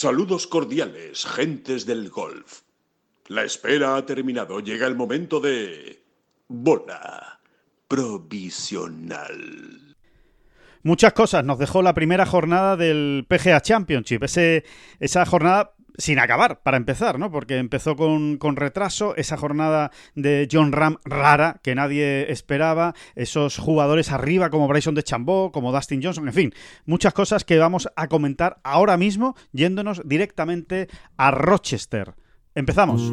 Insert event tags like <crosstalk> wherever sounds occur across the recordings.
Saludos cordiales, gentes del golf. La espera ha terminado. Llega el momento de... Bola provisional. Muchas cosas nos dejó la primera jornada del PGA Championship. Esa jornada sin acabar, para empezar, ¿no? Porque empezó con, retraso, esa jornada de John Ram rara que nadie esperaba, esos jugadores arriba como Bryson de Chambó, como Dustin Johnson, en fin, muchas cosas que vamos a comentar ahora mismo yéndonos directamente a Rochester. Empezamos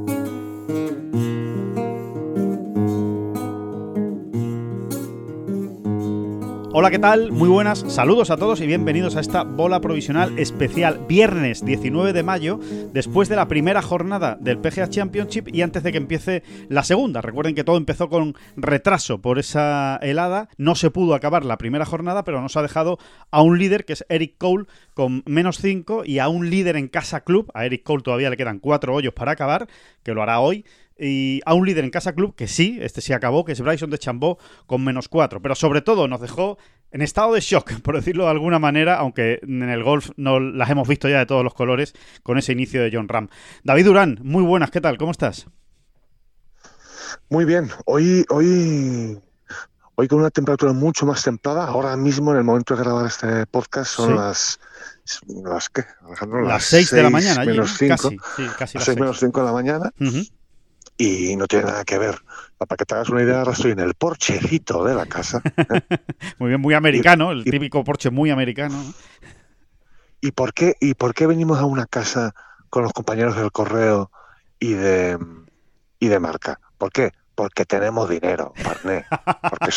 Música Hola, ¿qué tal? Muy buenas, saludos a todos y bienvenidos a esta bola provisional especial viernes 19 de mayo, después de la primera jornada del PGA Championship y antes de que empiece la segunda. Recuerden que todo empezó con retraso por esa helada, no se pudo acabar la primera jornada, pero nos ha dejado a un líder que es Eric Cole con menos 5 y a un líder en Casa Club, a Eric Cole todavía le quedan 4 hoyos para acabar, que lo hará hoy, y a un líder en Casa Club que sí, este sí acabó, que es Bryson de Chambó con menos 4. Pero sobre todo nos dejó en estado de shock, <laughs> por decirlo de alguna manera, aunque en el golf no las hemos visto ya de todos los colores con ese inicio de John Ram. David Durán, muy buenas, ¿qué tal? ¿Cómo estás? Muy bien, hoy, hoy, hoy con una temperatura mucho más templada, ahora mismo en el momento de grabar este podcast son las las ¿qué? las 6 de la mañana, menos 5, casi, sí, casi las 6 menos 5 de la mañana y no tiene nada que ver. Para que te hagas una idea, ahora estoy en el porchecito de la casa. <laughs> muy bien, muy americano, el típico porche muy americano. ¿Y por, qué, ¿Y por qué venimos a una casa con los compañeros del correo y de, y de marca? ¿Por qué? Porque tenemos dinero, Parné. Porque,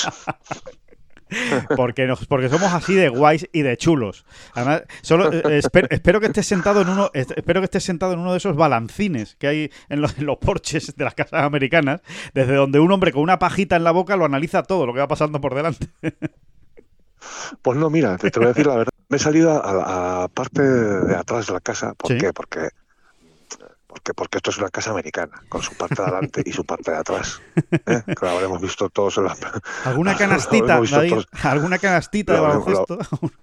<laughs> porque, nos, porque somos así de guays y de chulos. Además, solo eh, espero, que estés sentado en uno, espero que estés sentado en uno de esos balancines que hay en los, en los, porches de las casas americanas, desde donde un hombre con una pajita en la boca lo analiza todo lo que va pasando por delante. <laughs> Pues no, mira, te, voy a decir la verdad. Me he salido a, la parte de atrás de la casa. ¿Por qué? Porque porque, porque esto es una casa americana, con su parte de adelante y su parte de atrás. ¿eh? Que lo habremos visto todos en la... ¿Alguna <laughs> canastita, ¿Alguna canastita de baloncesto?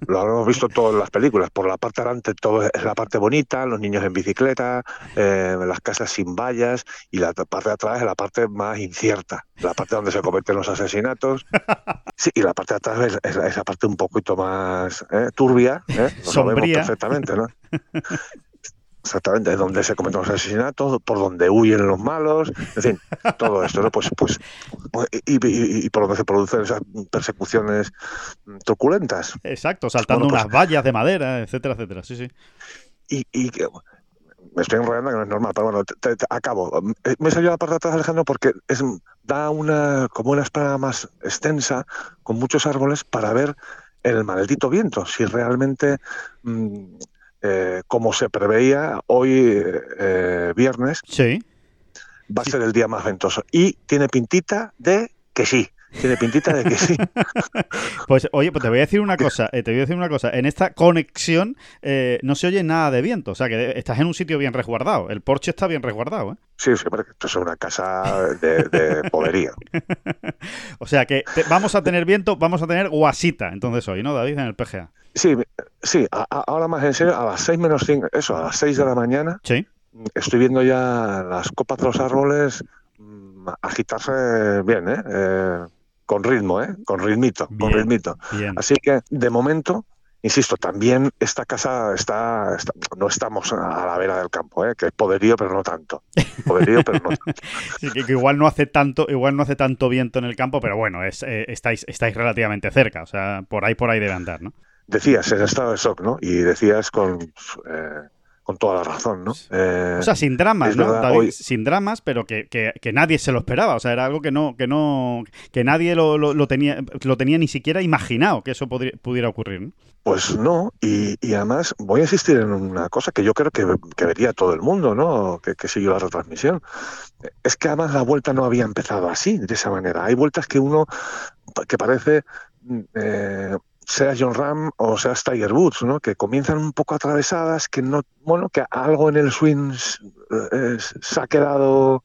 Lo, habremos visto todos en las películas. Por la parte de adelante todo es la parte bonita, los niños en bicicleta, eh, las casas sin vallas, y la parte de atrás es la parte más incierta, la parte donde se cometen los asesinatos. Sí, y la parte de atrás es, esa parte un poquito más ¿eh? turbia, ¿eh? Sombría. perfectamente, ¿no? Exactamente, donde se cometen los asesinatos, por donde huyen los malos, en fin, todo esto, ¿no? Pues, pues, y, por donde se producen esas persecuciones truculentas. Exacto, saltando unas pues vallas de madera, etcétera, etcétera, sí, sí. Y, me estoy enrollando que no es normal, pero bueno, te, acabo. Me he salido a la parte de atrás, Alejandro, porque es, da una, como una espalda más extensa, con muchos árboles, para ver el maldito viento, si realmente mm, eh, como se preveía, hoy eh, viernes sí. va a ser el día más ventoso. Y tiene pintita de que sí. Tiene pintita de que sí. <laughs> pues oye, pues te voy a decir una cosa, eh, te voy a decir una cosa. En esta conexión no se oye nada de viento, o sea que estás en un sitio bien resguardado. El porche está bien resguardado, ¿eh? Sí, sí, porque esto es una casa de, de poderío. <laughs> o sea que vamos a tener viento, vamos a tener guasita, entonces hoy, ¿no, David, en el PGA? Sí, sí, ahora más en serio, a las 6 menos 5, eso, a las 6 de la mañana, sí. estoy viendo ya las copas de los árboles mm, agitarse bien, ¿eh? ¿eh? con ritmo, ¿eh? Con ritmito, con ritmito. Así que, de momento, insisto, también esta casa está, no estamos a la vera del campo, ¿eh? que es poderío, pero no tanto. Poderío, pero no tanto. <laughs> que, igual no hace tanto, igual no hace tanto viento en el campo, pero bueno, es, eh, estáis, estáis relativamente cerca, o sea, por ahí por ahí debe andar, ¿no? decías en estado de shock, ¿no? Y decías con, eh, con toda la razón, ¿no? Eh, o sea, sin dramas, ¿no? Sin dramas, pero que, que, nadie se lo esperaba. O sea, era algo que no, que no, que nadie lo, lo, tenía, lo tenía ni siquiera imaginado que eso pudiera ocurrir. ¿no? Pues no, y, y, además voy a insistir en una cosa que yo creo que, que vería todo el mundo, ¿no? Que, que siguió la retransmisión. Es que además la vuelta no había empezado así, de esa manera. Hay vueltas que uno, que parece eh, sea John Ram o sea Tiger Woods, ¿no? que comienzan un poco atravesadas, que no, bueno, que algo en el swing eh, se ha quedado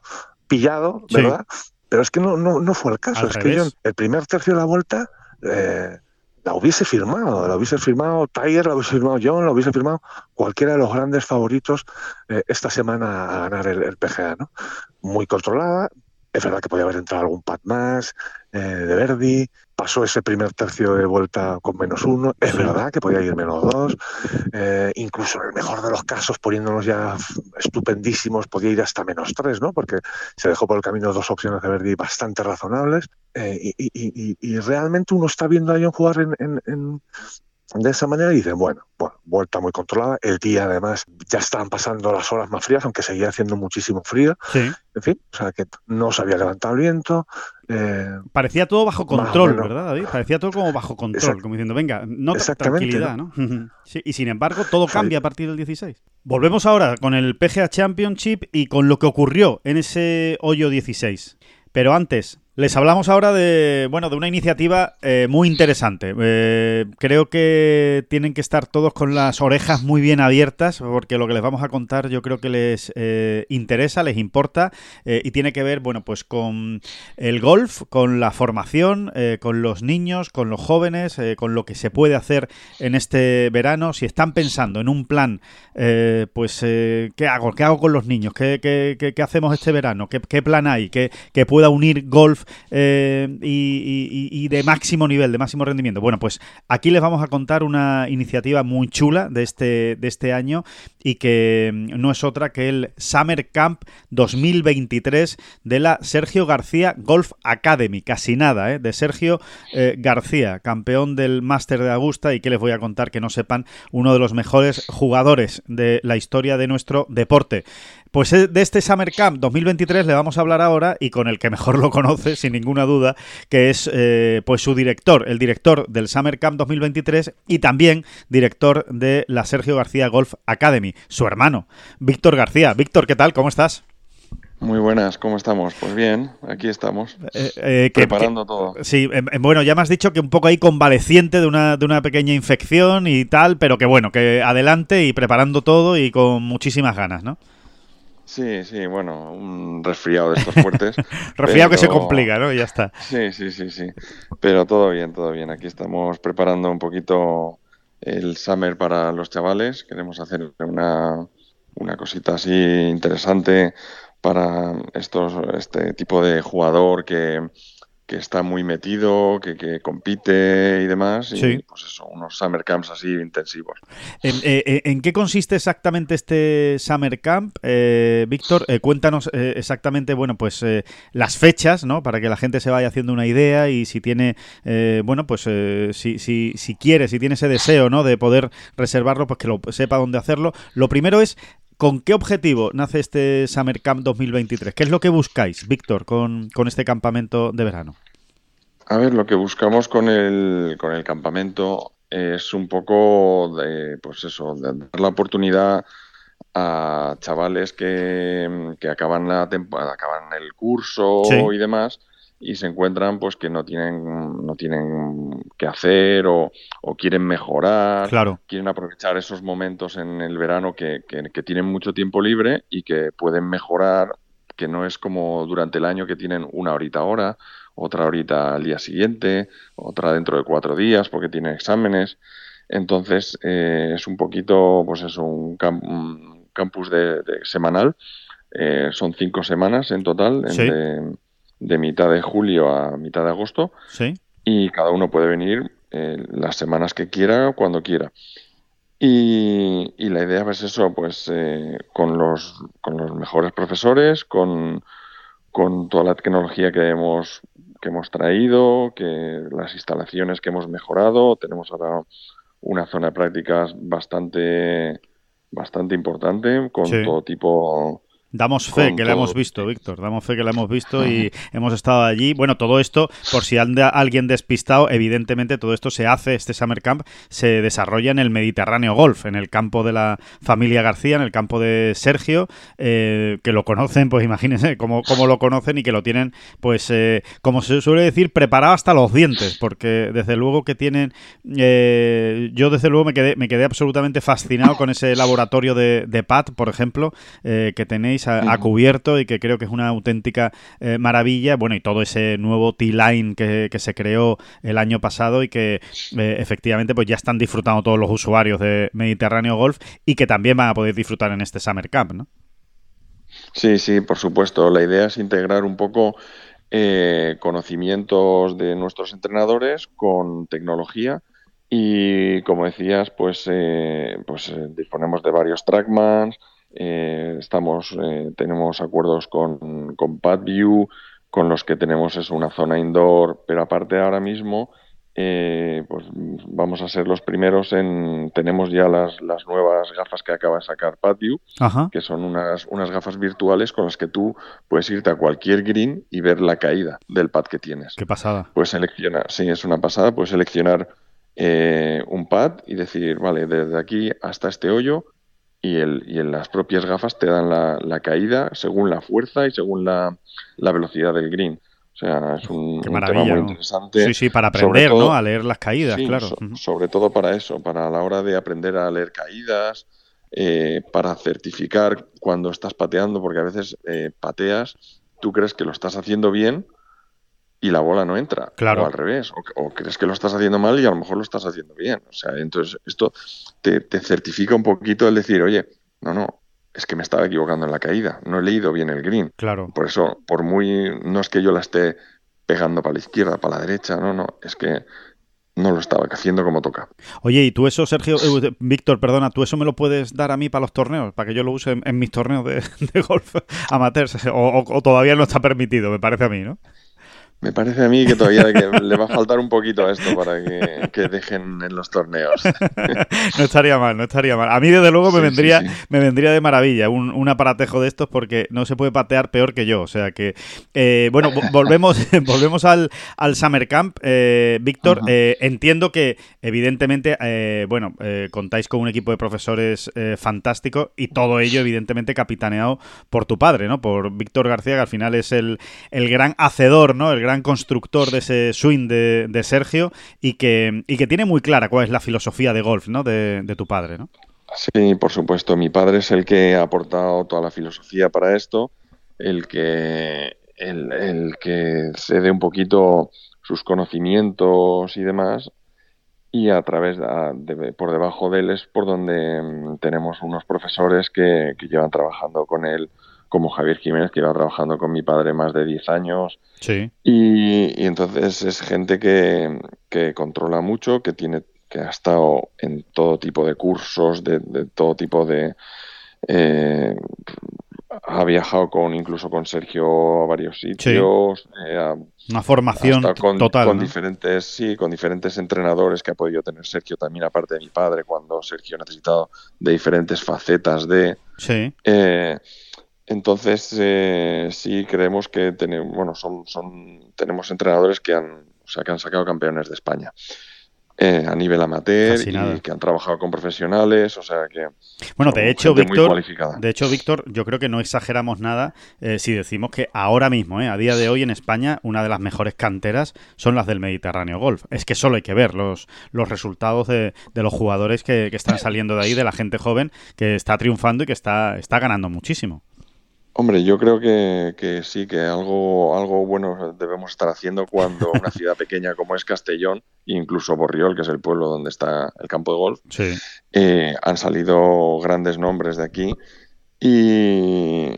pillado, ¿verdad? Pero es que no, no, no fue el caso. es que yo, el primer tercio de la vuelta eh, la hubiese firmado, la hubiese firmado Tiger, la hubiese firmado John, la hubiese firmado cualquiera de los grandes favoritos esta semana a ganar el, el PGA, ¿no? Muy controlada, es verdad que podía haber entrado algún pat más eh, de Verdi. Pasó ese primer tercio de vuelta con menos uno. Es verdad que podía ir menos dos. Eh, incluso en el mejor de los casos, poniéndonos ya estupendísimos, podía ir hasta menos tres, ¿no? Porque se dejó por el camino dos opciones de Verdi bastante razonables. Eh, y, realmente uno está viendo a John jugar en, de esa manera y dicen, bueno, bueno, vuelta muy controlada. El día, además, ya estaban pasando las horas más frías, aunque seguía haciendo muchísimo frío. Sí. En fin, o sea, que no se había levantado el viento. Eh, Parecía todo bajo control, ¿verdad, David? Parecía todo como bajo control, como diciendo, venga, no tranquilidad, ¿no? <laughs> sí, y sin embargo, todo cambia a partir del 16. Volvemos ahora con el PGA Championship y con lo que ocurrió en ese hoyo 16. Pero antes, les hablamos ahora de, bueno, de una iniciativa eh, muy interesante. Eh, creo que tienen que estar todos con las orejas muy bien abiertas porque lo que les vamos a contar yo creo que les eh, interesa, les importa y tiene que ver, bueno, pues con el golf, con la formación, con los niños, con los jóvenes, con lo que se puede hacer en este verano. Si están pensando en un plan, pues, ¿qué hago? ¿Qué hago con los niños? ¿Qué, qué, hacemos este verano? ¿Qué, plan hay? ¿Que, que pueda unir golf eh, y, de máximo nivel, de máximo rendimiento. Bueno, pues aquí les vamos a contar una iniciativa muy chula de este, de este año y que mm, no es otra que el Summer Camp 2023 de la Sergio García Golf Academy. Casi nada, ¿eh? de Sergio eh, García, campeón del Máster de Augusta y que les voy a contar que no sepan, uno de los mejores jugadores de la historia de nuestro deporte. Pues eh, de este Summer Camp 2023 le vamos a hablar ahora y con el que mejor lo conoce, sin ninguna duda, que es eh, pues su director, el director del Summer Camp 2023 y también director de la Sergio García Golf Academy, su hermano, Víctor García. Víctor, ¿qué tal? ¿Cómo estás? Muy buenas, ¿cómo estamos? Pues bien, aquí estamos, eh, preparando todo. Sí, bueno, ya me has dicho que un poco ahí convaleciente de una, de una pequeña infección y tal, pero que bueno, que adelante y preparando todo y con muchísimas ganas, ¿no? Sí, sí, bueno, un resfriado de estos fuertes. <laughs> resfriado que se complica, ¿no? Y ya está. Sí, sí, sí, sí. Pero todo bien, todo bien. Aquí estamos preparando un poquito el summer para los chavales. Queremos hacer una, una cosita así interesante para estos, este tipo de jugador que, que está muy metido, que, que, compite y demás. Y pues eso, unos summer camps así intensivos. ¿En, eh, eh, qué consiste exactamente este summer camp? Eh, Víctor, cuéntanos exactamente, bueno, pues las fechas, ¿no? Para que la gente se vaya haciendo una idea y si tiene, bueno, pues si, si, si quiere, si tiene ese deseo, ¿no? De poder reservarlo, pues que lo sepa dónde hacerlo. Lo primero es ¿Con qué objetivo nace este Summer Camp 2023? ¿Qué es lo que buscáis, Víctor, con, este campamento de verano? A ver, lo que buscamos con el, con el campamento es un poco de, pues eso, de dar la oportunidad a chavales que, que acaban la temporada, acaban el curso y demás, y se encuentran pues que no tienen no tienen que hacer o, quieren mejorar claro. quieren aprovechar esos momentos en el verano que, que, tienen mucho tiempo libre y que pueden mejorar que no es como durante el año que tienen una horita ahora otra horita al día siguiente otra dentro de cuatro días porque tienen exámenes. Entonces eh, es un poquito pues eso un, campus de, semanal. Eh, son cinco semanas en total de mitad de julio a mitad de agosto. Sí. Y cada uno puede venir eh, las semanas que quiera, cuando quiera. Y, la idea es eso, pues eh, con, los, con los mejores profesores, con, con toda la tecnología que hemos, que hemos traído, que las instalaciones que hemos mejorado. Tenemos ahora una zona de prácticas bastante bastante importante, con todo tipo Damos fe que la hemos visto, Víctor. Damos fe que la hemos visto y <laughs> hemos estado allí. Bueno, todo esto, por si anda alguien despistado, evidentemente todo esto se hace, este Summer Camp se desarrolla en el Mediterráneo Golf, en el campo de la familia García, en el campo de Sergio, eh, que lo conocen, pues imagínense cómo, cómo, lo conocen y que lo tienen, pues, eh, como se suele decir, preparado hasta los dientes, porque desde luego que tienen. Eh, yo, desde luego, me quedé, me quedé absolutamente fascinado con ese laboratorio de, de PAT, por ejemplo, que tenéis ha, cubierto y que creo que es una auténtica eh, maravilla. Bueno, y todo ese nuevo T-Line que, se creó el año pasado y que eh, efectivamente pues ya están disfrutando todos los usuarios de Mediterráneo Golf y que también van a poder disfrutar en este Summer Camp, ¿no? Sí, sí, por supuesto. La idea es integrar un poco eh, conocimientos de nuestros entrenadores con tecnología y como decías, pues, pues disponemos de varios trackmans, eh, estamos, eh, tenemos acuerdos con, con PadView, con los que tenemos es una zona indoor, pero aparte ahora mismo eh, pues vamos a ser los primeros en tenemos ya las, las nuevas gafas que acaba de sacar PadView, que son unas, unas gafas virtuales con las que tú puedes irte a cualquier green y ver la caída del pad que tienes. Qué pasada. Puedes seleccionar, sí, es una pasada, puedes seleccionar un pad y decir, vale, desde aquí hasta este hoyo y, el, y en las propias gafas te dan la, caída según la fuerza y según la, velocidad del green. O sea, es un, tema muy interesante. Sí, sí, para aprender, ¿no? A leer las caídas, claro. sobre todo para eso, para la hora de aprender a leer caídas, eh, para certificar cuando estás pateando, porque a veces eh, pateas, tú crees que lo estás haciendo bien, y la bola no entra. Claro. O al revés. O, crees que lo estás haciendo mal y a lo mejor lo estás haciendo bien. O sea, entonces esto te, certifica un poquito el decir, oye, no, no, es que me estaba equivocando en la caída. No he leído bien el green. Claro. Por eso, por muy. No es que yo la esté pegando para la izquierda, para la derecha, no, no. Es que no lo estaba haciendo como toca. Oye, ¿y tú eso, Sergio, eh, Víctor, perdona, tú eso me lo puedes dar a mí para los torneos, para que yo lo use en, mis torneos de, <laughs> golf amateurs? o, todavía no está permitido, me parece a mí, ¿no? Me parece a mí que todavía le va a faltar un poquito a esto para que, dejen en los torneos. <laughs> no estaría mal, no estaría mal. A mí, desde luego, me, vendría, me vendría de maravilla un, un, aparatejo de estos porque no se puede patear peor que yo. O sea que, eh, bueno, volvemos, <laughs> volvemos al, al Summer Camp. Eh, Víctor, eh, entiendo que, evidentemente, bueno, contáis con un equipo de profesores fantástico y todo ello, evidentemente, capitaneado por tu padre, ¿no? Por Víctor García, que al final es el, el gran hacedor, ¿no? El gran constructor de ese swing de, Sergio y que, y que tiene muy clara cuál es la filosofía de golf ¿no? de, tu padre. ¿no? Sí, por supuesto. Mi padre es el que ha aportado toda la filosofía para esto, el que, el, el que cede un poquito sus conocimientos y demás y a través de, por debajo de él es por donde mm, tenemos unos profesores que, que, llevan trabajando con él como Javier Jiménez, que iba trabajando con mi padre más de 10 años. Sí. Y, entonces es gente que, que, controla mucho, que tiene que ha estado en todo tipo de cursos, de, todo tipo de... Eh, ha viajado con incluso con Sergio a varios sitios. Eh, Una formación con, total. Con diferentes, sí, con diferentes entrenadores que ha podido tener Sergio también, aparte de mi padre, cuando Sergio ha necesitado de diferentes facetas de. Sí. Eh, entonces, eh, sí creemos que tenemos, bueno, son, son, tenemos entrenadores que han, o sea, que han sacado campeones de España. Eh, a nivel amateur y que han trabajado con profesionales, o sea que bueno, de hecho, Víctor, de hecho, Víctor, yo creo que no exageramos nada eh, si decimos que ahora mismo, eh, a día de hoy en España, una de las mejores canteras son las del Mediterráneo Golf. Es que solo hay que ver los, los resultados de, de los jugadores que, que, están saliendo de ahí, de la gente joven que está triunfando y que está, está ganando muchísimo. Hombre, yo creo que, sí, que algo, algo bueno debemos estar haciendo cuando una <laughs> ciudad pequeña como es Castellón, incluso Borriol, que es el pueblo donde está el campo de golf, eh, han salido grandes nombres de aquí y,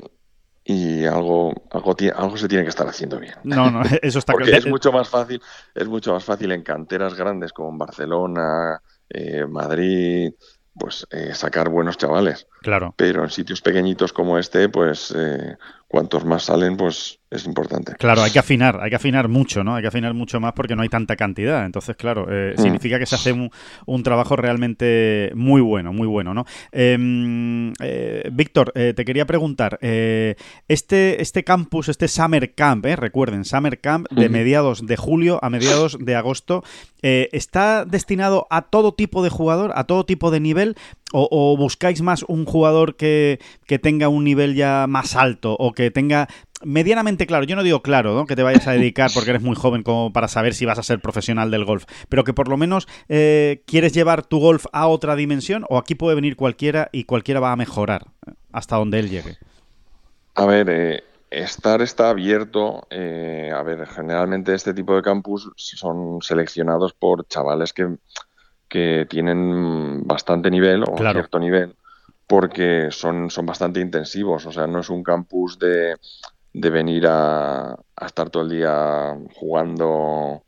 y algo, algo, algo se tiene que estar haciendo bien. No, no, <laughs> eso está Porque es mucho más fácil, es mucho más fácil en canteras grandes como en Barcelona, eh, Madrid, pues eh, sacar buenos chavales. Claro. Pero en sitios pequeñitos como este, pues eh, cuantos más salen, pues es importante. Claro, hay que afinar, hay que afinar mucho, ¿no? Hay que afinar mucho más porque no hay tanta cantidad. Entonces, claro, eh, mm. significa que se hace un, trabajo realmente muy bueno, muy bueno, ¿no? Em, eh, Víctor, eh, te quería preguntar, este, este campus, este Summer Camp, recuerden, Summer Camp de mediados de julio a mediados de agosto, ¿está destinado a todo tipo de jugador, a todo tipo de nivel? O, buscáis más un jugador que, que tenga un nivel ya más alto o que tenga medianamente claro, yo no digo claro, ¿no? que te vayas a dedicar porque eres muy joven como para saber si vas a ser profesional del golf, pero que por lo menos eh, quieres llevar tu golf a otra dimensión o aquí puede venir cualquiera y cualquiera va a mejorar hasta donde él llegue. A ver, eh, estar está abierto. Eh, a ver, generalmente este tipo de campus son seleccionados por chavales que, que tienen bastante nivel o cierto nivel porque son, son bastante intensivos. O sea, no es un campus de de venir a, estar todo el día jugando,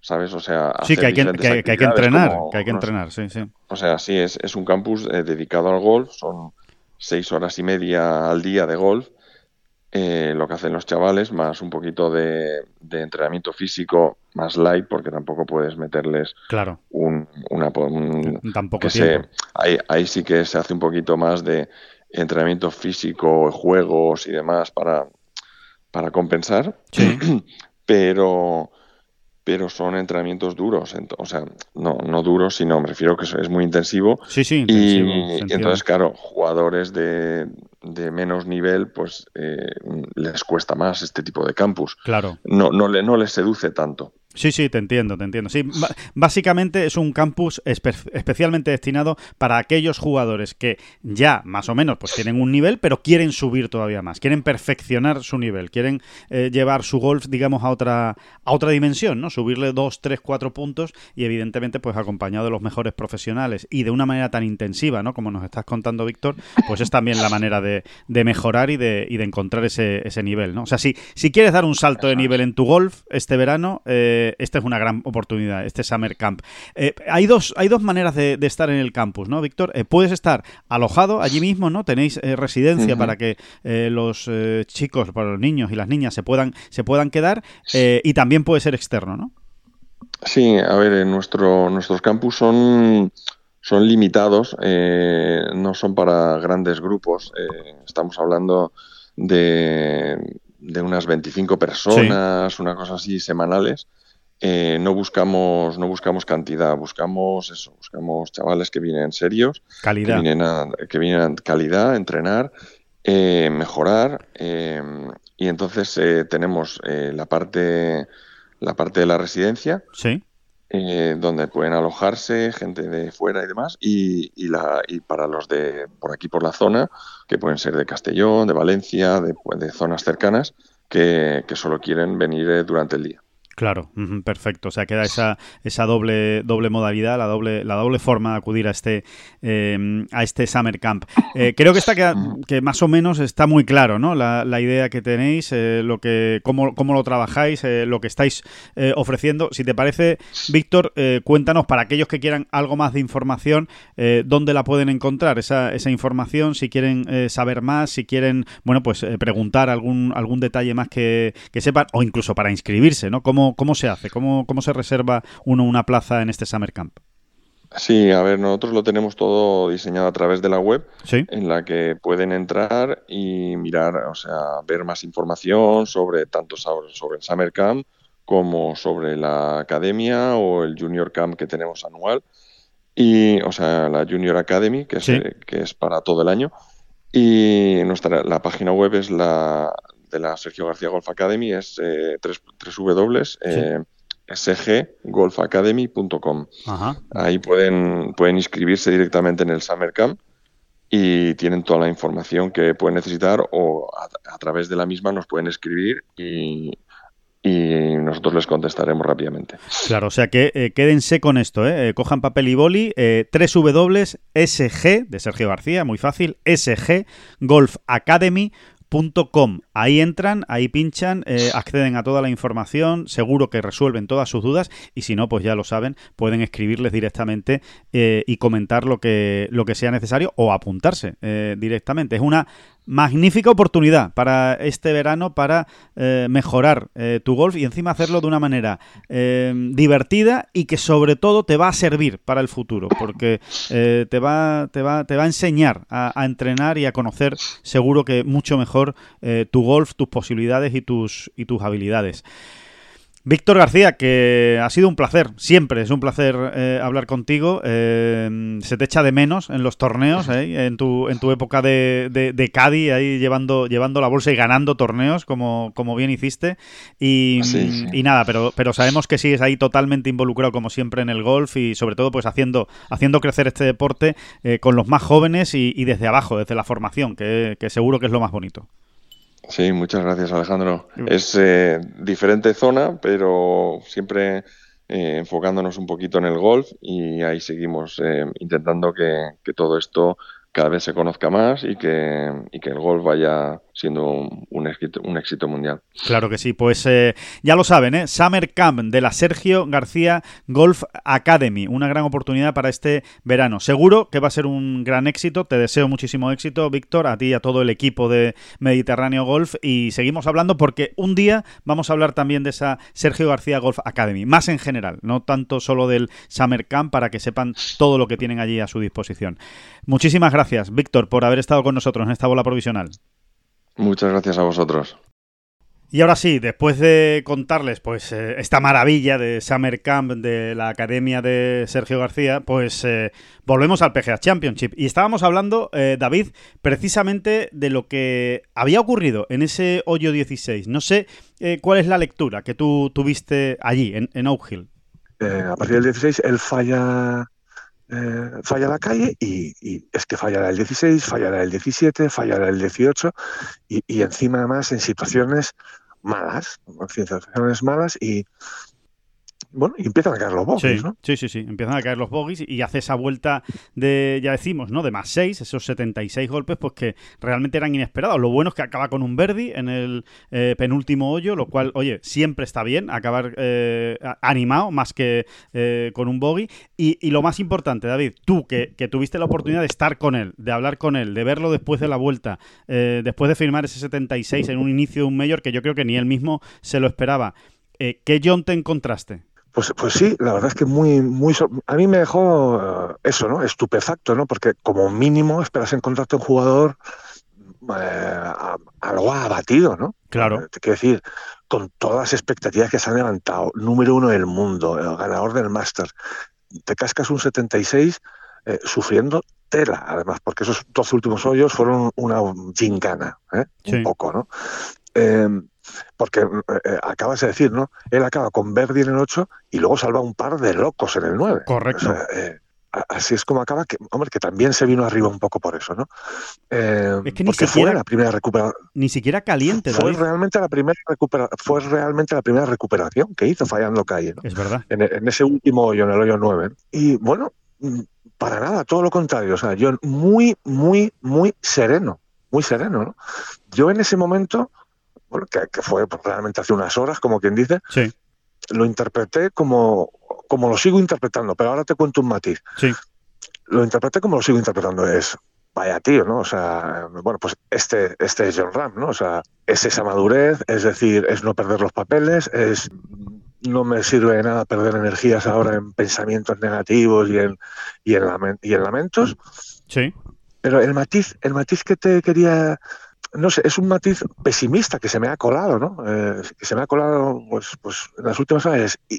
¿sabes? O sea, sí, que hay que, que, hay que entrenar, que hay que entrenar, sí, sí. O sea, sí, es, es un campus eh, dedicado al golf, son seis horas y media al día de golf, eh, lo que hacen los chavales, más un poquito de, entrenamiento físico más light, porque tampoco puedes meterles claro. un, una... tampoco que ahí, ahí sí que se hace un poquito más de entrenamiento físico, juegos y demás para para compensar, <clears throat> pero pero son entrenamientos duros, o sea, no, no duros, sino me refiero que es muy intensivo. Sí, sí, y, entonces, claro, jugadores de, de menos nivel, pues eh, les cuesta más este tipo de campus. Claro. No, no, le, no les seduce tanto. Sí, sí, te entiendo, te entiendo. Sí, básicamente es un campus especialmente destinado para aquellos jugadores que ya más o menos pues tienen un nivel, pero quieren subir todavía más, quieren perfeccionar su nivel, quieren eh, llevar su golf, digamos, a otra a otra dimensión, ¿no? Subirle dos, tres, cuatro puntos y evidentemente pues acompañado de los mejores profesionales y de una manera tan intensiva, ¿no? Como nos estás contando, Víctor, pues es también la manera de, mejorar y de, y de encontrar ese, ese nivel, ¿no? O sea, si, si quieres dar un salto de nivel en tu golf este verano, eh, esta es una gran oportunidad, este Summer Camp. Eh, hay, dos, hay dos maneras de, estar en el campus, ¿no, Víctor? Eh, puedes estar alojado allí mismo, ¿no? Tenéis eh, residencia para que los chicos, para los niños y las niñas se puedan, se puedan quedar y también puede ser externo, ¿no? Sí, a ver, nuestro, nuestros campus son, son limitados, no son para grandes grupos. estamos hablando de, de unas 25 personas, una cosa así, semanales. Eh, no buscamos no buscamos cantidad, buscamos eso, buscamos chavales que vienen serios, calidad. que vienen a, que vienen calidad, entrenar, eh, mejorar eh, y entonces tenemos la parte la parte de la residencia, sí. donde pueden alojarse gente de fuera y demás y, y, la, y para los de por aquí por la zona que pueden ser de Castellón, de Valencia, de, de zonas cercanas que, que solo quieren venir durante el día. Claro, perfecto. O sea, queda esa, esa doble, doble modalidad, la doble, la doble forma de acudir a este, em, a este Summer Camp. Eh, creo que está que, más o menos está muy claro, ¿no? La, idea que tenéis, eh, lo que, cómo, cómo lo trabajáis, eh, lo que estáis ofreciendo. Si te parece, Víctor, cuéntanos para aquellos que quieran algo más de información, dónde la pueden encontrar esa, esa información, si quieren saber más, si quieren, bueno, pues preguntar algún, algún detalle más que, que sepan, o incluso para inscribirse, ¿no? ¿Cómo, ¿Cómo, se hace? ¿Cómo, ¿Cómo se reserva uno una plaza en este Summer Camp? Sí, a ver, nosotros lo tenemos todo diseñado a través de la web, en la que pueden entrar y mirar, o sea, ver más información sobre tanto sobre el Summer Camp como sobre la academia o el Junior Camp que tenemos anual, y, o sea, la Junior Academy, que es, que es para todo el año. Y nuestra, la página web es la, de la Sergio García Golf Academy es eh, www.sggolfacademy.com. Ahí pueden, pueden inscribirse directamente en el Summer Camp y tienen toda la información que pueden necesitar o a, través de la misma nos pueden escribir y, y nosotros les contestaremos rápidamente. Claro, o sea que eh, quédense con esto, ¿eh? ¿eh? cojan papel y boli, eh, www.sg de Sergio García, muy fácil, sg Golf Academy Com. Ahí entran, ahí pinchan, eh, acceden a toda la información, seguro que resuelven todas sus dudas y si no, pues ya lo saben, pueden escribirles directamente eh, y comentar lo que, lo que sea necesario o apuntarse eh, directamente. Es una magnífica oportunidad para este verano para eh, mejorar eh, tu golf y encima hacerlo de una manera eh, divertida y que sobre todo te va a servir para el futuro porque te, va, te, va, te va a enseñar a, a, entrenar y a conocer seguro que mucho mejor tu golf, tus posibilidades y tus, y tus habilidades. Víctor García, que ha sido un placer, siempre es un placer eh, hablar contigo. Eh, se te echa de menos en los torneos, <laughs> eh, en, tu, en tu época de, de, Cádiz, ahí llevando, llevando la bolsa y ganando torneos, como, como bien hiciste. Y, y, nada, pero, pero sabemos que sigues ahí totalmente involucrado, como siempre, en el golf y sobre todo pues haciendo, haciendo crecer este deporte con los más jóvenes y, y, desde abajo, desde la formación, que, que seguro que es lo más bonito. Sí, muchas gracias Alejandro. Es eh, diferente zona, pero siempre eh, enfocándonos un poquito en el golf y ahí seguimos eh, intentando que, que, todo esto cada vez se conozca más y que, y que el golf vaya siendo un éxito, un éxito mundial. Claro que sí, pues eh, ya lo saben, ¿eh? Summer Camp de la Sergio García Golf Academy, una gran oportunidad para este verano. Seguro que va a ser un gran éxito, te deseo muchísimo éxito, Víctor, a ti y a todo el equipo de Mediterráneo Golf y seguimos hablando porque un día vamos a hablar también de esa Sergio García Golf Academy, más en general, no tanto solo del Summer Camp para que sepan todo lo que tienen allí a su disposición. Muchísimas Víctor, por haber estado con nosotros en esta bola provisional. Muchas gracias a vosotros. Y ahora sí, después de contarles pues eh, esta maravilla de Summer Camp de la Academia de Sergio García, pues eh, volvemos al PGA Championship. Y estábamos hablando, eh, David, precisamente de lo que había ocurrido en ese hoyo 16. No sé cuál es la lectura que tú tuviste allí, en, en Oak Hill. a partir del 16, él falla eh, falla la calle y, es que fallará el 16, fallará el 17, fallará el 18 y, y encima además en situaciones malas, en situaciones malas y, bueno, y empiezan a caer los bogies, sí, ¿no? Sí, sí, sí, empiezan a caer los bogies y hace esa vuelta de, ya decimos, ¿no? De más 6, esos 76 golpes, pues que realmente eran inesperados. Lo bueno es que acaba con un Verdi en el eh, penúltimo hoyo, lo cual, oye, siempre está bien acabar eh, animado más que eh, con un bogey. Y, lo más importante, David, tú que, que, tuviste la oportunidad de estar con él, de hablar con él, de verlo después de la vuelta, después de firmar ese 76 en un inicio de un mayor que yo creo que ni él mismo se lo esperaba. ¿Qué John te encontraste? Pues, pues sí, la verdad es que muy, muy, a mí me dejó eh, eso, ¿no? Estupefacto, ¿no? Porque como mínimo esperas encontrarte un jugador eh, algo abatido, ¿no? Claro. Eh, quiero decir, con todas las expectativas que se han levantado, número uno del mundo, el ganador del Masters, te cascas un 76 sufriendo tela, además, porque esos dos últimos hoyos fueron una gincana, ¿eh? un poco, ¿no? Porque eh, eh, acabas de decir, ¿no? Él acaba con Verdi en el 8 y luego salva un par de locos en el 9. Correcto. Eh, así es como acaba, que, hombre, que también se vino arriba un poco por eso, ¿no? es que ni siquiera, la primera recuperación. Ni siquiera caliente, fue realmente la primera recupera, Fue realmente la primera recuperación que hizo fallando calle, ¿no? Es verdad. En, ese último hoyo, en el hoyo 9. Y bueno, mm, para nada, todo lo contrario. O sea, yo muy, muy, muy sereno. Muy sereno, ¿no? Yo en ese momento bueno, que, fue realmente hace unas horas, como quien dice, sí. lo interpreté como, como lo sigo interpretando, pero ahora te cuento un matiz. Sí. Lo interpreté como lo sigo interpretando, es vaya tío, ¿no? O sea, bueno, pues este, este es John Ram, ¿no? O sea, es esa madurez, es decir, es no perder los papeles, es no me sirve de nada perder energías ahora en pensamientos negativos y en, y en, y en lamentos. Sí. Pero el matiz, el matiz que te quería no sé, es un matiz pesimista que se me ha colado, ¿no? Eh, que se me ha colado pues, pues en las últimas años. ¿Y,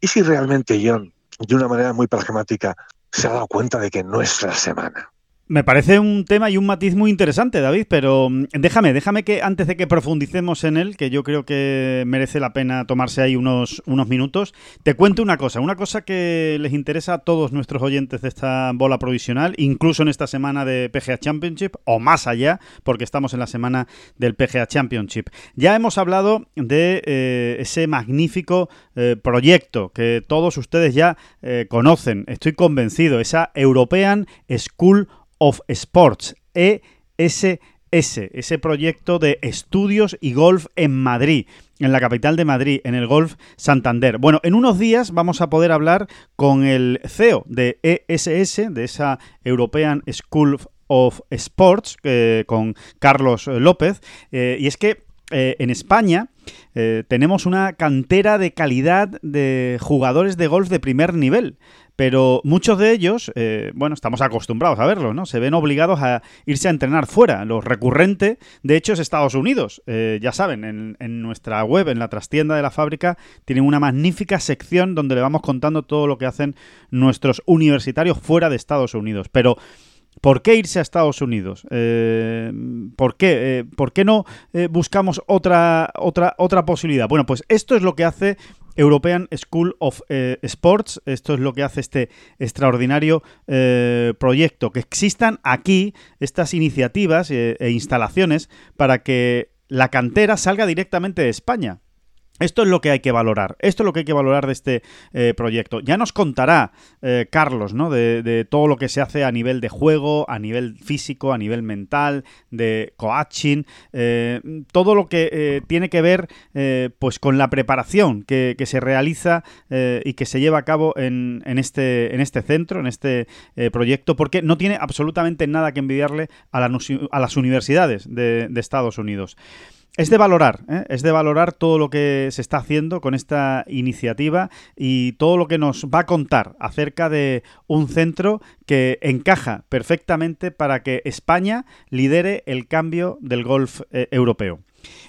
¿Y si realmente John, de una manera muy pragmática, se ha dado cuenta de que no es la semana? Me parece un tema y un matiz muy interesante, David, pero mm, déjame, déjame que antes de que profundicemos en él, que yo creo que merece la pena tomarse ahí unos, unos minutos, te cuento una cosa, una cosa que les interesa a todos nuestros oyentes de esta bola provisional, incluso en esta semana de PGA Championship, o más allá, porque estamos en la semana del PGA Championship. Ya hemos hablado de eh, ese magnífico eh, proyecto que todos ustedes ya eh, conocen, estoy convencido, esa European School of Sports, ESS, ese proyecto de estudios y golf en Madrid, en la capital de Madrid, en el Golf Santander. Bueno, en unos días vamos a poder hablar con el CEO de ESS, de esa European School of Sports con Carlos López. y es que en España tenemos una cantera de calidad de jugadores de golf de primer nivel pero muchos de ellos, eh, bueno, estamos acostumbrados a verlo, ¿no? Se ven obligados a irse a entrenar fuera. Lo recurrente, de hecho, es Estados Unidos. Eh, ya saben, en, en, nuestra web, en la trastienda de la fábrica, tienen una magnífica sección donde le vamos contando todo lo que hacen nuestros universitarios fuera de Estados Unidos. Pero ¿Por qué irse a Estados Unidos? Eh, ¿Por qué? Eh, ¿Por qué no eh, buscamos otra, otra, otra posibilidad? Bueno, pues esto es lo que hace European School of Sports. Esto es lo que hace este extraordinario proyecto. Que existan aquí estas iniciativas e instalaciones para que la cantera salga directamente de España. Esto es lo que hay que valorar. Esto es lo que hay que valorar de este eh, proyecto. Ya nos contará eh, Carlos, ¿no? De, todo lo que se hace a nivel de juego, a nivel físico, a nivel mental, de coaching, eh, todo lo que tiene que ver, pues, con la preparación que, se realiza y que se lleva a cabo en, este, en este centro, en este proyecto, porque no tiene absolutamente nada que envidiarle a, a las universidades de, de Estados Unidos. Es de valorar, ¿eh? es de valorar todo lo que se está haciendo con esta iniciativa y todo lo que nos va a contar acerca de un centro que encaja perfectamente para que España lidere el cambio del golf eh, europeo.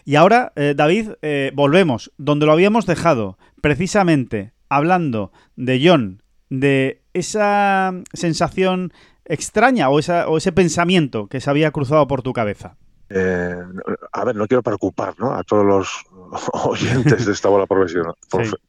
Y ahora, eh, David, volvemos donde lo habíamos dejado, precisamente hablando de John, de esa sensación extraña o, o ese pensamiento que se había cruzado por tu cabeza. Eh, a ver, no quiero preocupar ¿no? a todos los <laughs> oyentes de esta bola provisional,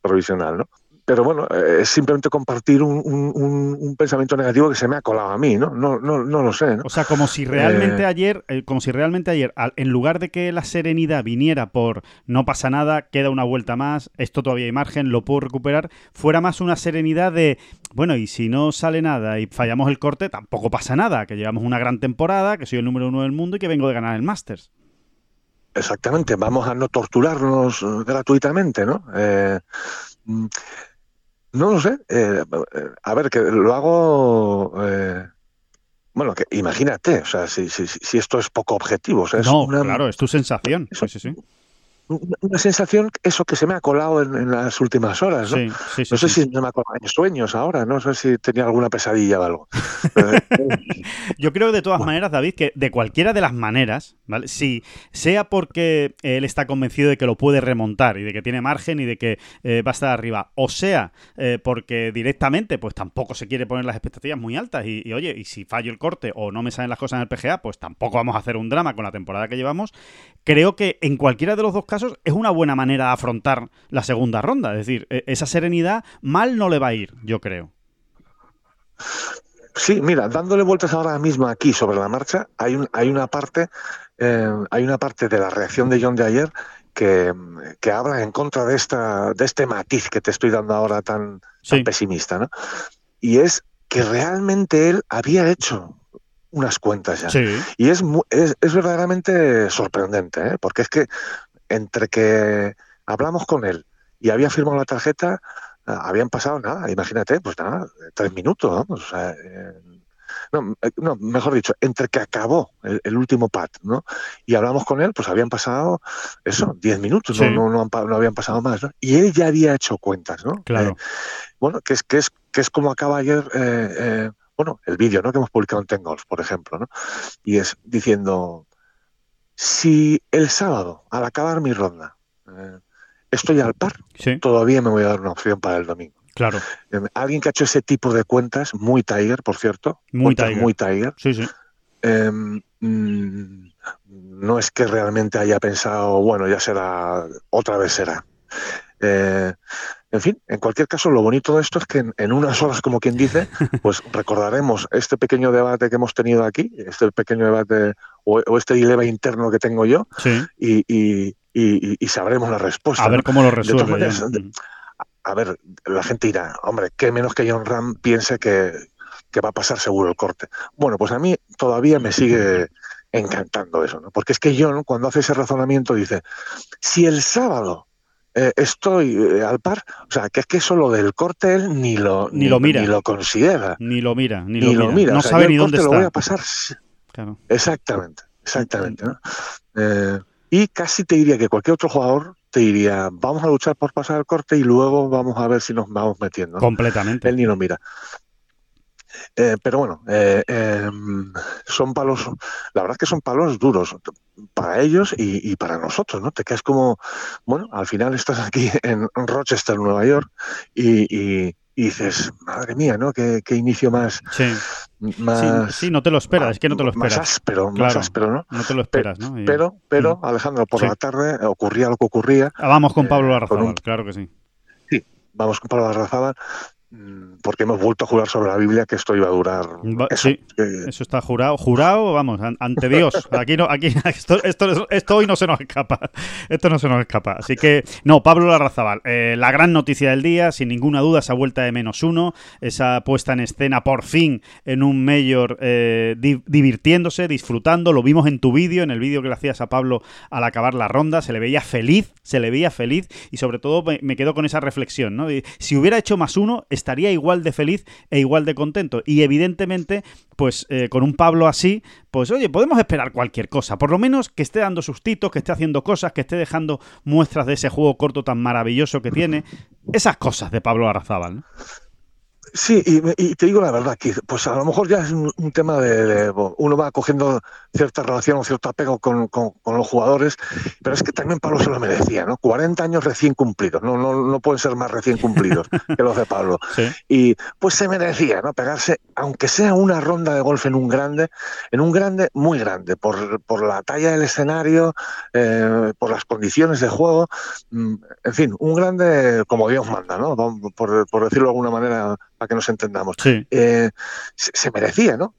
provisional ¿no? Pero bueno, eh, es simplemente compartir un, pensamiento negativo que se me ha colado a mí, ¿no? No, no, no lo sé, ¿no? O sea, como si realmente eh, ayer, eh, como si realmente ayer, en lugar de que la serenidad viniera por no pasa nada, queda una vuelta más, esto todavía hay margen, lo puedo recuperar, fuera más una serenidad de, bueno, y si no sale nada y fallamos el corte, tampoco pasa nada, que llevamos una gran temporada, que soy el número uno del mundo y que vengo de ganar el Masters. Exactamente, vamos a no torturarnos gratuitamente, ¿no? Mm, no lo sé. Eh, a ver, que lo hago. Eh, bueno, que imagínate, o sea, si, si, si esto es poco objetivo. O sea, no, claro, es tu sensación. sí, sí, sí una sensación, eso que se me ha colado en, las últimas horas. ¿no? no sé si me ha colado en sueños ahora, no sé si tenía alguna pesadilla o algo. <laughs> Yo creo de todas maneras, David, que de cualquiera de las maneras, ¿vale? Si sea porque él está convencido de que lo puede remontar y de que tiene margen y de que eh, va a estar arriba, o sea eh, porque directamente pues tampoco se quiere poner las expectativas muy altas y, y, oye, y si fallo el corte o no me salen las cosas en el PGA, pues tampoco vamos a hacer un drama con la temporada que llevamos, creo que en cualquiera de los dos casos es una buena manera de afrontar la segunda ronda. Es decir, e, esa serenidad mal no le va a ir, yo creo. Sí, mira, dándole vueltas ahora mismo aquí sobre la marcha, hay, un, hay una parte, eh, hay una parte de la reacción de John de ayer que, habla en contra de esta, de este matiz que te estoy dando ahora tan, pesimista, ¿no? Y es que realmente él había hecho unas cuentas ya. Y es, es, es, verdaderamente sorprendente, ¿eh? porque es que entre que hablamos con él y había firmado la tarjeta, ah, habían pasado nada, imagínate, pues nada, tres minutos, vamos. Eh, eh, no, mejor dicho, entre que acabó el, último pad, ¿no? Y hablamos con él, pues habían pasado, eso, diez minutos, no, no, no, habían pasado más, ¿no? Y él ya había hecho cuentas, ¿no? Claro. Eh, bueno, que es, que, es, que es como acaba ayer, bueno, el vídeo, ¿no? Que hemos publicado en Tengolf, por ejemplo, ¿no? Y es diciendo, si el sábado, al acabar mi ronda, eh, estoy al par, todavía me voy a dar una opción para el domingo. Claro. Eh, alguien que ha hecho ese tipo de cuentas, muy Tiger, por cierto. Muy Tiger. Muy Tiger. Sí, sí. Em, mm, no es que realmente haya pensado, bueno, ya será, otra vez será. Eh, en fin, en cualquier caso, lo bonito de esto es que en, unas horas, como quien dice, <laughs> pues recordaremos este pequeño debate que hemos tenido aquí, este pequeño debate o, este dilema interno que tengo yo, y, sabremos la respuesta. A ver cómo lo resuelve. a ver, la gente dirá, hombre, qué menos que John Ram piense que, que va a pasar seguro el corte. Bueno, pues a mí todavía me sigue encantando eso, ¿no? Porque es que John, cuando hace ese razonamiento, dice, si el sábado eh, estoy eh, al par. O sea, que es que eso lo del corte él ni lo, ni, lo mira. Ni lo considera. Ni lo mira, ni, lo, mira. No sabe ni dónde está. Lo voy a pasar Claro. Exactamente, exactamente. ¿no? Eh, y casi te diría que cualquier otro jugador te diría, vamos a luchar por pasar el corte y luego vamos a ver si nos vamos metiendo. ¿no? Completamente. Él ni lo mira. Eh, pero bueno, eh, eh, son palos, la verdad es que son palos duros para ellos y, y, para nosotros, ¿no? Te quedas como, bueno, al final estás aquí <laughs> en Rochester, Nueva York, y, y, y dices, madre mía, ¿no? Qué, qué inicio más, sí. más sí, sí, no te lo esperas, es que no te lo esperas. Más áspero, claro, más áspero, ¿no? No te lo esperas, ¿no? Pero, pero, Alejandro, por Sí. la tarde ocurría lo que ocurría. Ah, Vamos con Pablo Eh, Larrazábal, con un- claro que sí. Sí, vamos con Pablo Barrazábal, mm, porque hemos vuelto a jurar sobre la Biblia que esto iba a durar. Eso, sí. que- Eso está jurado, jurado, vamos, an- ante Dios. Aquí no, aquí <laughs> esto, esto, esto hoy no se nos escapa. Esto no se nos escapa. Así que, no, Pablo Larrazabal, eh, la gran noticia del día, sin ninguna duda, esa vuelta de menos uno, esa puesta en escena por fin en un mayor eh, di- divirtiéndose, disfrutando. Lo vimos en tu vídeo, en el vídeo que le hacías a Pablo al acabar la ronda, se le veía feliz, se le veía feliz y sobre todo me, me quedo con esa reflexión, ¿no? Si hubiera hecho más uno, estaría igual de feliz e igual de contento. Y evidentemente, pues eh, con un Pablo así, pues oye, podemos esperar cualquier cosa. Por lo menos que esté dando sustitos, que esté haciendo cosas, que esté dejando muestras de ese juego corto tan maravilloso que tiene. Esas cosas de Pablo Arrazábal, ¿no? Sí, y, y te digo la verdad, que pues a lo mejor ya es un, un tema de, uno va cogiendo cierta relación o cierto apego con, con- con los jugadores, pero es que también Pablo se lo merecía, ¿no? 40 años recién cumplidos, no, no, no pueden ser más recién cumplidos <laughs> que los de Pablo. Sí. Y pues se merecía, ¿no? Pegarse, aunque sea una ronda de golf en un grande, en un grande muy grande, por, por la talla del escenario, eh, por las condiciones de juego, mm, en fin, un grande como Dios manda, ¿no? Por decirlo de alguna manera, para que nos entendamos. Sí. Eh, se, se merecía, ¿no?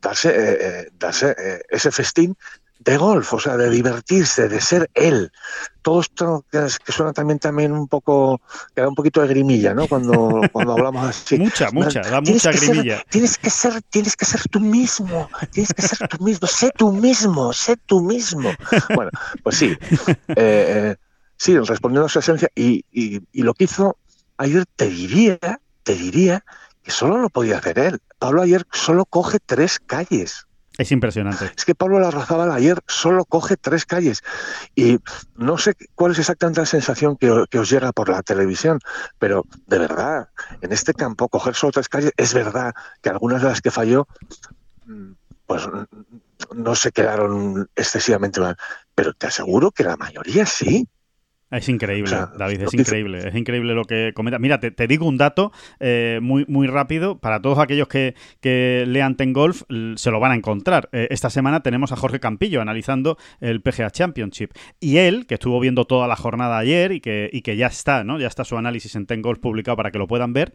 Darse, eh, eh, darse eh, ese festín de golf, o sea, de divertirse, de ser él. Todo esto que, suena también, también un poco, que da un poquito de grimilla, ¿no? Cuando, cuando hablamos así. <laughs> Mucha, mucha, da mucha ser- grimilla. tienes que ser, tienes que ser tú mismo, tienes que ser tú mismo, sé tú mismo, sé tú mismo. Bueno, pues sí, eh, sí, respondiendo a su esencia y, y- y lo que hizo ayer te diría, te diría que solo lo podía hacer él. Pablo ayer solo coge tres calles. Es impresionante. Es que Pablo Larrazábal ayer solo coge tres calles. Y no sé cuál es exactamente la sensación que, que os llega por la televisión, pero de verdad, en este campo, coger solo tres calles, es verdad que algunas de las que falló, mm, pues mm, no se quedaron excesivamente mal. Pero te aseguro que la mayoría sí. Es increíble, O sea, David, es increíble, es increíble lo que comenta. Mira, te, te digo un dato eh, muy, muy rápido, para todos aquellos que, que lean Ten Golf, se lo van a encontrar. Eh, esta semana tenemos a Jorge Campillo analizando el PGA Championship. Y él, que estuvo viendo toda la jornada ayer y que, y que ya está, ¿no? Ya está su análisis en Ten Golf publicado para que lo puedan ver.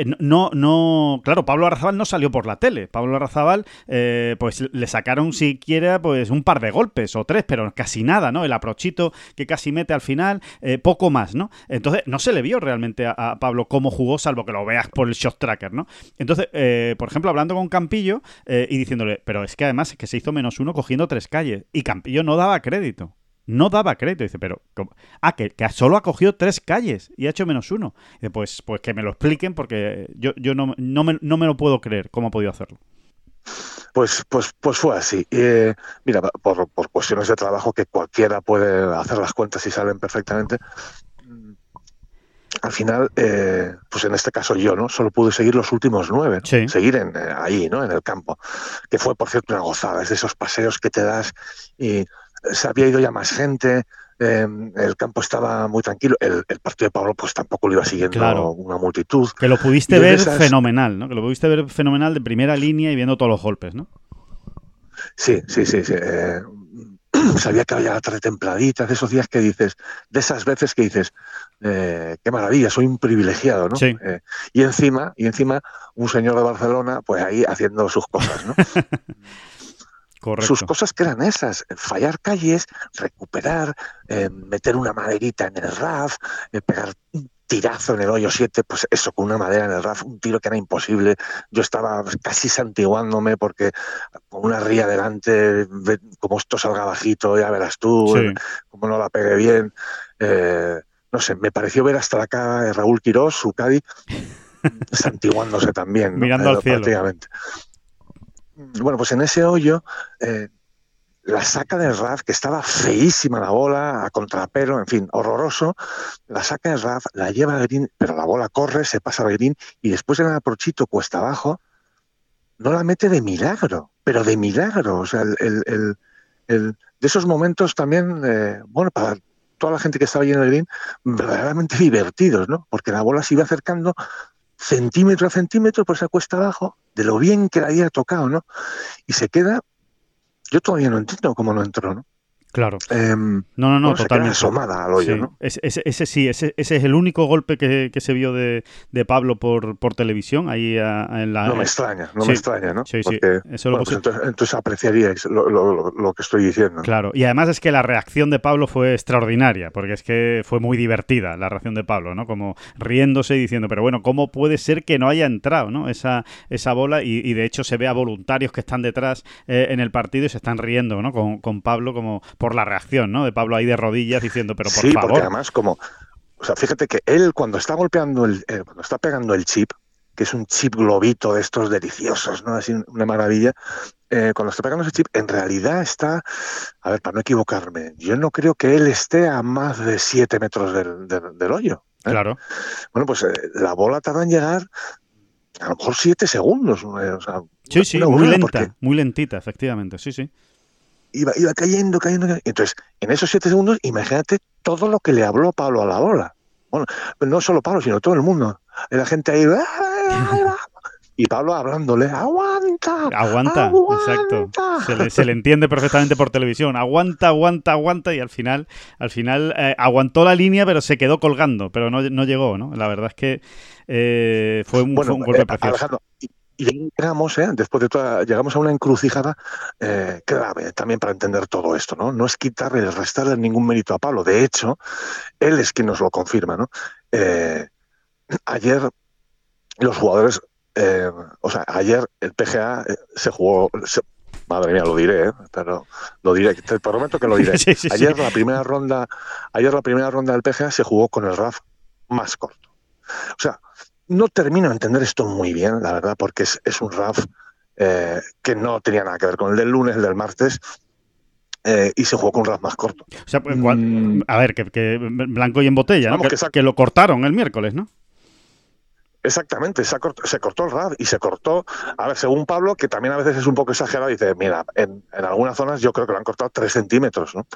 Eh, no, no, claro, Pablo Arrazábal no salió por la tele. Pablo Arrazábal, eh, pues le sacaron siquiera pues un par de golpes o tres, pero casi nada, ¿no? El aprochito que casi mete al final, eh, poco más, ¿no? Entonces, no se le vio realmente a, Pablo cómo jugó, salvo que lo veas por el shot tracker, ¿no? Entonces, eh, por ejemplo, hablando con Campillo eh, y diciéndole, pero es que además es que se hizo menos uno cogiendo tres calles, y Campillo no daba crédito. No daba crédito. Dice, pero. ¿cómo? Ah, que, que solo ha cogido tres calles y ha hecho menos uno. Dice, pues, pues que me lo expliquen porque yo, yo no, no, me, no me lo puedo creer cómo ha podido hacerlo. Pues, pues, pues fue así. Eh, mira, por, por cuestiones de trabajo que cualquiera puede hacer las cuentas y salen perfectamente. Al final, eh, pues en este caso yo, ¿no? Solo pude seguir los últimos nueve, ¿no? Sí. seguir en, eh, ahí, ¿no? En el campo, que fue, por cierto, una gozada, es de esos paseos que te das y se había ido ya más gente, eh, el campo estaba muy tranquilo, el, el partido de Pablo pues tampoco lo iba siguiendo Claro. una multitud. Que lo pudiste ver esas- fenomenal, ¿no? Que lo pudiste ver fenomenal de primera línea y viendo todos los golpes, ¿no? Sí, sí, sí. sí. eh, <clears throat> sabía que había la tarde templadita, de esos días que dices, de esas veces que dices, eh, qué maravilla, soy un privilegiado, ¿no? Sí. Eh, y encima, y encima, un señor de Barcelona, pues ahí haciendo sus cosas, ¿no? <laughs> Correcto. sus cosas que eran esas, eh, fallar calles, recuperar, eh, meter una maderita en el RAF, eh, pegar un tirazo en el hoyo 7, pues eso, con una madera en el RAF, un tiro que era imposible. Yo estaba casi santiguándome porque con una ría delante, como esto salga bajito, ya verás tú, Sí. como no la pegué bien. Eh, no sé, me pareció ver hasta la cara de Raúl Quirós, su Cádiz, <laughs> santiguándose también. ¿no? Mirando al cielo. Prácticamente. Bueno, pues en ese hoyo eh, la saca del RAF, que estaba feísima la bola, a contrapelo, en fin, horroroso, la saca del RAF, la lleva a green, pero la bola corre, se pasa a green y después en el aprochito cuesta abajo, no la mete de milagro, pero de milagro. O sea, el, el, de esos momentos también, eh, bueno, para toda la gente que estaba allí en el green, verdaderamente divertidos, ¿no? Porque la bola se iba acercando centímetro a centímetro por esa cuesta abajo, de lo bien que la había tocado, ¿no? Y se queda, yo todavía no entiendo cómo no entró, ¿no? Claro. Eh, no, no, no, se totalmente. queda asomada al hoyo, Sí. ¿no? Ese, ese- ese sí, ese, ese es el único golpe que, que se vio de, de Pablo por, por televisión, ahí a- en la... No me extraña, no sí, me extraña, ¿no? sí, sí, Porque, eso lo bueno, pues entonces, entonces apreciaríais lo, lo- lo- lo que estoy diciendo. Claro, y además es que la reacción de Pablo fue extraordinaria, porque es que fue muy divertida la reacción de Pablo, ¿no? Como riéndose y diciendo, pero bueno, ¿cómo puede ser que no haya entrado, ¿no? Esa, esa bola, y, y de hecho se ve a voluntarios que están detrás eh, en el partido y se están riendo, ¿no? Con, con Pablo como por la reacción, ¿no? De Pablo ahí de rodillas diciendo, pero por sí, favor. porque además como, o sea, fíjate que él cuando está golpeando el, eh, cuando está pegando el chip, que es un chip globito de estos deliciosos, ¿no? Así una maravilla. eh, cuando está pegando ese chip, en realidad está, a ver, para no equivocarme, yo no creo que él esté a más de 7 metros del, del- del hoyo. ¿eh? Claro, Bueno, pues eh, la bola tarda en llegar a lo mejor 7 segundos. o sea, sí, sí, muy lenta, porque muy lentita, efectivamente, sí, sí. Iba, iba cayendo, cayendo, cayendo. Entonces, en esos 7 segundos, imagínate todo lo que le habló Pablo a la bola. Bueno, no solo Pablo, sino todo el mundo. La gente ahí. "Ah, ahí va". <laughs> Y Pablo hablándole, aguanta. Aguanta, exacto. aguanta". Se le, se le entiende perfectamente por televisión. Aguanta, aguanta, aguanta. Y al final, al final eh, aguantó la línea, pero se quedó colgando. Pero no, no llegó, ¿no? La verdad es que eh, fue, un, Bueno, fue un golpe eh, precioso. Alejandro, y, llegamos, ¿eh? después de toda, llegamos a una encrucijada eh, clave también para entender todo esto, ¿no? No es quitarle, restarle ningún mérito a Pablo. De hecho, él es quien nos lo confirma, ¿no? Eh, ayer los jugadores, eh, o sea, ayer el PGA eh, se jugó, se- madre mía, lo diré, ¿eh? pero lo diré, te prometo que lo diré. <laughs> Sí, sí, sí. Ayer la primera ronda, ayer la primera ronda del PGA se jugó con el RAF más corto. O sea, no termino de entender esto muy bien, la verdad, porque es, es un RAF eh, que no tenía nada que ver con el del lunes, el del martes, eh, y se jugó con un RAF más corto. O sea, pues, Mm. a ver, que, que blanco y en botella, ¿no? Vamos, Que, que sac- que lo cortaron el miércoles, ¿no? Exactamente, se, ha cort- se cortó el RAF y se cortó, a ver, según Pablo, que también a veces es un poco exagerado, dice, mira, en, en algunas zonas yo creo que lo han cortado tres centímetros, ¿no?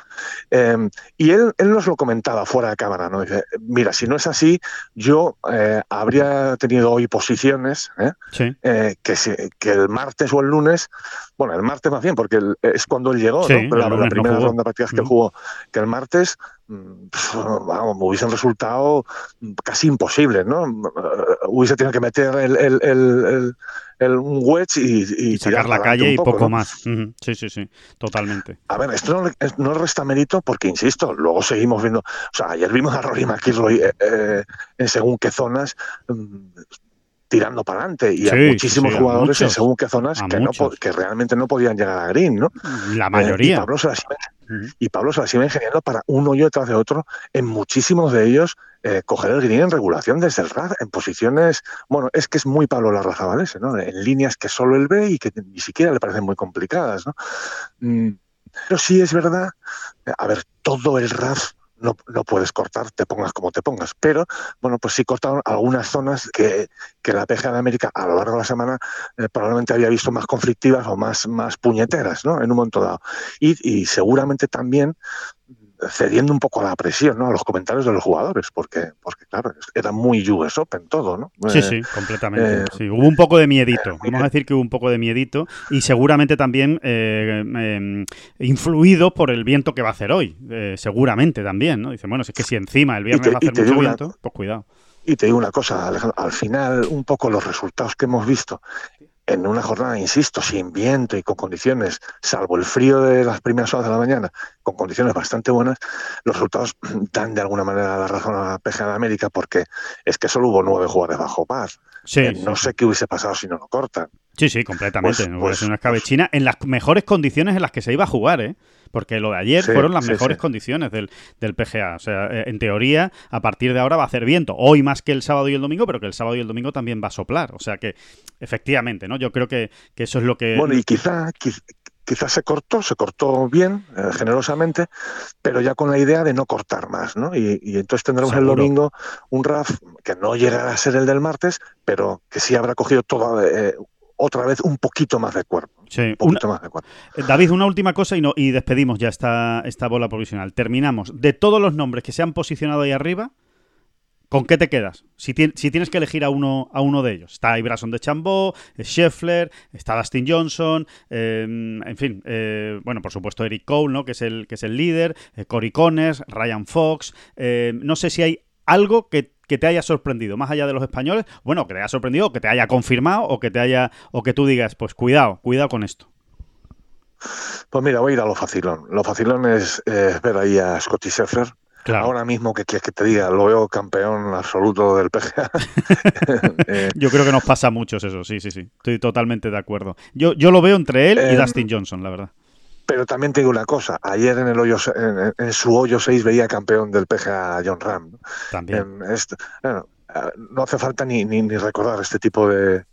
Eh, y él, él nos lo comentaba fuera de cámara, ¿no? Dice, mira, si no es así, yo eh, habría tenido hoy posiciones, ¿eh? Sí. eh, que, se- que el martes o el lunes, bueno, el martes más bien, porque el- es cuando él llegó, Sí, ¿no? la, la lunes no primera ronda de partidas que jugó, que el martes, mm, pf, vamos, hubiesen resultado casi imposibles, ¿no? Eh, Hubiese tenido que meter el, el- el- el- un wedge y, y sacar la calle un y poco, poco ¿no? más. Sí, sí, sí. Totalmente. A ver, esto no, no resta mérito porque, insisto, luego seguimos viendo, o sea, ayer vimos a Rory McIlroy eh, eh, en según qué zonas mm, tirando para adelante y Sí, a muchísimos sí, a jugadores en según qué zonas que, no, que realmente no podían llegar a green, ¿no? La Eh, y mayoría. Pablo se las iba Ujú. y Pablo se las iba ingeniando para un hoyo detrás de otro, en muchísimos de ellos eh, coger el green en regulación desde el RAF, en posiciones, bueno, es que es muy Pablo Larrazabal ese, ¿no? En líneas que solo él ve y que ni siquiera le parecen muy complicadas, ¿no? Mm, Pero sí es verdad, eh, a ver, todo el RAF no, no puedes cortar, te pongas como te pongas, pero bueno, pues sí cortaron algunas zonas que, que la PGA de América a lo largo de la semana eh, probablemente había visto más conflictivas o más, más puñeteras, ¿no? En un momento dado. Y, y seguramente también cediendo un poco a la presión, ¿no? A los comentarios de los jugadores, porque, porque claro, era muy US Open todo, ¿no? Sí, Eh, sí, completamente. eh, sí, hubo un poco de miedito. Vamos a decir que hubo un poco de miedito y seguramente también eh, eh, influido por el viento que va a hacer hoy. Eh, seguramente también, ¿no? Dicen, bueno, si es que si encima el viernes te- va a hacer mucho una- viento, pues cuidado. Y te digo una cosa, Alejandro, al final un poco los resultados que hemos visto en una jornada, insisto, sin viento y con condiciones, salvo el frío de las primeras horas de la mañana, con condiciones bastante buenas, los resultados <clears throat> dan de alguna manera la razón a la PGA de América porque es que solo hubo nueve jugadores bajo par. Sí, Eh, no sé qué hubiese pasado si no lo cortan. Sí, sí, completamente. Pues- no pues- una escabechina en las mejores condiciones en las que se iba a jugar, ¿eh? Porque lo de ayer Sí, fueron las sí, mejores sí. condiciones del, del PGA. O sea, eh, en teoría, a partir de ahora va a hacer viento. Hoy más que el sábado y el domingo, pero que el sábado y el domingo también va a soplar. O sea que, efectivamente, ¿no? Yo creo que, que eso es lo que. Bueno, y quizá, quiz- quizás se cortó, se cortó bien, eh, generosamente, pero ya con la idea de no cortar más, ¿no? Y, y entonces tendremos el domingo un RAF que no llegará a ser el del martes, pero que sí habrá cogido toda, eh, otra vez un poquito más de cuerpo. Sí, Un una- poquito más de cuerpo. Eh, David, una última cosa y, no, y despedimos ya esta, esta bola provisional. Terminamos. De todos los nombres que se han posicionado ahí arriba, ¿con qué te quedas? Si, tien- si tienes que elegir a uno, a uno de ellos. Está Ibrason de Chambó, eh, Scheffler, está Dustin Johnson, eh, en fin, eh, bueno, por supuesto Eric Cole, ¿no? que, es el, que es el líder, eh, Cory Connors, Ryan Fox. no sé si hay algo que, que te haya sorprendido, más allá de los españoles, bueno, que te haya sorprendido, que te haya confirmado, o que te haya, o que tú digas, pues cuidado, cuidado con esto. Pues mira, voy a ir a lo facilón. Lo facilón es ver ahí a Scotty Scheffler. Claro. Ahora mismo, que quieres que te diga? Lo veo campeón absoluto del PGA. <laughs> <laughs> Yo creo que nos pasa a muchos eso, sí, sí, sí. Estoy totalmente de acuerdo. Yo, yo lo veo entre él y Em, Dustin Johnson, la verdad. Pero también te digo una cosa, ayer en el hoyo en, en su hoyo 6 veía campeón del PGA John Ram. ¿no? También. Bueno, eh, no hace falta ni, ni, ni recordar este tipo de...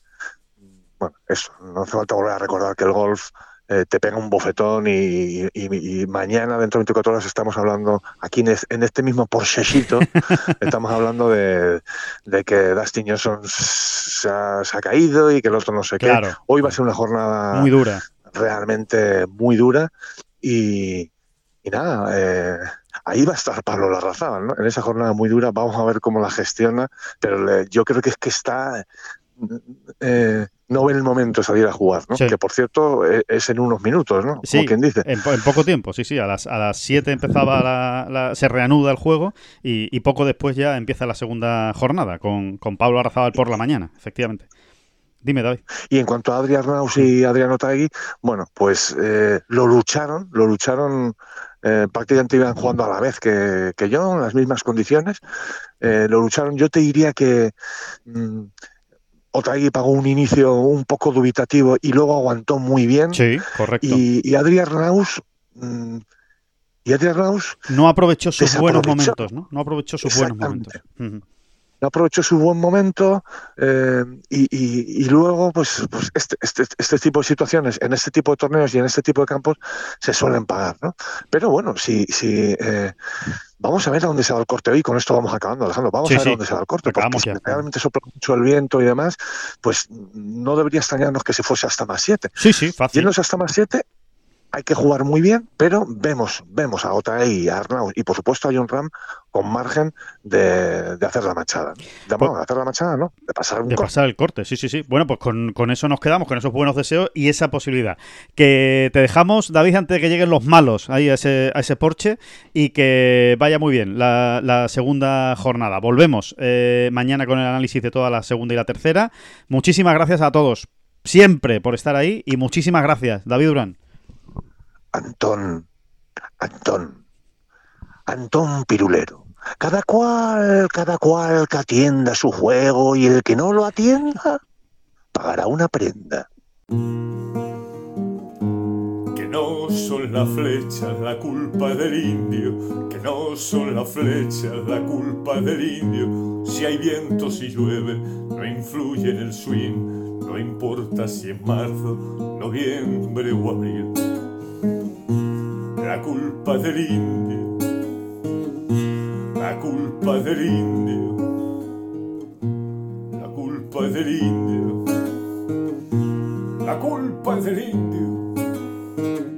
Bueno, eso, no hace falta volver a recordar que el golf eh, te pega un bofetón y, y- y mañana, dentro de 24 horas, estamos hablando, aquí en, en este mismo Porschecito, <laughs> estamos hablando de, de que Dustin Johnson se ha, se ha caído y que el otro no sé qué. Claro. Hoy va a ser una jornada Muy dura. Realmente muy dura y, y nada, eh, ahí va a estar Pablo Larrazábal, ¿no? En esa jornada muy dura, vamos a ver cómo la gestiona, pero le- yo creo que es que está... eh, no ve el momento de salir a jugar, ¿no? Sí. Que por cierto eh, es en unos minutos, ¿no? Sí, Como quien dice. En, po- en poco tiempo, sí, sí. A las, a las 7 empezaba la, la- se reanuda el juego y, y poco después ya empieza la segunda jornada con, con Pablo Arrazábal por la mañana, efectivamente. Dime, David. Y en cuanto a Adrián Naus y Adriano Tagui, bueno, pues eh, lo lucharon, lo lucharon, eh, prácticamente iban jugando a la vez que, que yo, en las mismas condiciones. Eh, lo lucharon, yo te diría que mm, Otagui pagó un inicio un poco dubitativo y luego aguantó muy bien. Sí, correcto. Y, y Adrián Naus, mm, y Adrián Naus No aprovechó sus buenos momentos, ¿no? No aprovechó sus buenos momentos. Ujú. No aprovechó su buen momento eh, y, y- y luego pues, pues este, este, este tipo de situaciones en este tipo de torneos y en este tipo de campos se suelen pagar ¿no? pero bueno si, si eh, vamos a ver a dónde se va el corte hoy con esto vamos acabando Alejandro vamos Sí, a ver sí. a dónde se va el corte porque si realmente sopla mucho el viento y demás pues no debería extrañarnos que se fuese hasta más 7 Sí, sí, fácil. Yéndose hasta más 7, hay que jugar muy bien, pero vemos, vemos a Otae y a Arnaud y por supuesto a John Ram con margen de, de hacer la machada. ¿no? De, bueno, de hacer la machada, ¿no? De pasar un De corte. pasar el corte, sí, sí, sí. Bueno, pues con, con eso nos quedamos, con esos buenos deseos y esa posibilidad. Que te dejamos, David, antes de que lleguen los malos ahí a ese, a ese Porsche y que vaya muy bien la, la segunda jornada. Volvemos eh, mañana con el análisis de toda la segunda y la tercera. Muchísimas gracias a todos, siempre, por estar ahí y muchísimas gracias, David Durán. Antón, Antón, Antón Pirulero. Cada cual, cada cual que atienda su juego y el que no lo atienda pagará una prenda. Que no son las flechas la culpa del indio, que no son las flechas la culpa del indio. Si hay viento, si llueve, no influye en el swing, no importa si es marzo, noviembre o abril. La culpa del indio, la culpa del indio, la culpa del indio, la culpa es del indio.